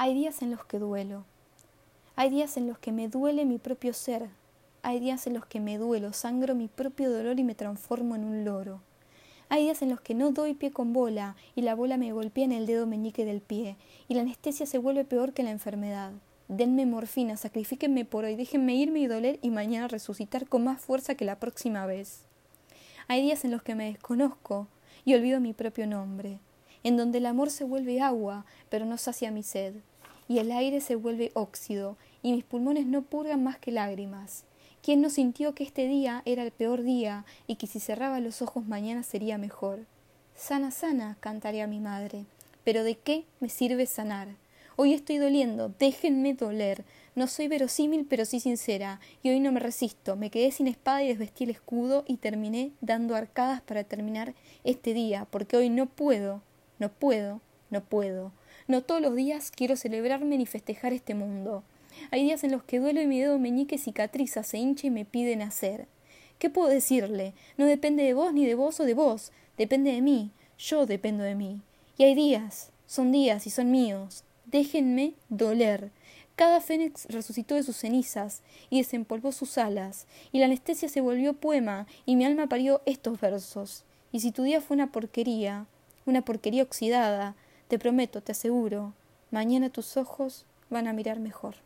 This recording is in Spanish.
Hay días en los que duelo. Hay días en los que me duele mi propio ser. Hay días en los que me duelo, sangro mi propio dolor y me transformo en un loro. Hay días en los que no doy pie con bola y la bola me golpea en el dedo meñique del pie y la anestesia se vuelve peor que la enfermedad. Denme morfina, sacrifíquenme por hoy, déjenme irme y doler y mañana resucitar con más fuerza que la próxima vez. Hay días en los que me desconozco y olvido mi propio nombre en donde el amor se vuelve agua, pero no sacia mi sed, y el aire se vuelve óxido, y mis pulmones no purgan más que lágrimas. ¿Quién no sintió que este día era el peor día y que si cerraba los ojos mañana sería mejor? Sana, sana, cantaré a mi madre. Pero ¿de qué me sirve sanar? Hoy estoy doliendo, déjenme doler. No soy verosímil, pero sí sincera, y hoy no me resisto. Me quedé sin espada y desvestí el escudo y terminé dando arcadas para terminar este día, porque hoy no puedo, no puedo, no puedo. No todos los días quiero celebrarme ni festejar este mundo. Hay días en los que duelo y mi dedo meñique cicatriza, se hincha y me pide nacer. ¿Qué puedo decirle? No depende de vos ni de vos o de vos, depende de mí, yo dependo de mí. Y hay días, son días y son míos. Déjenme doler. Cada fénix resucitó de sus cenizas y desempolvó sus alas, y la anestesia se volvió poema, y mi alma parió estos versos. Y si tu día fue una porquería, una porquería oxidada. Te prometo, te aseguro, mañana tus ojos van a mirar mejor.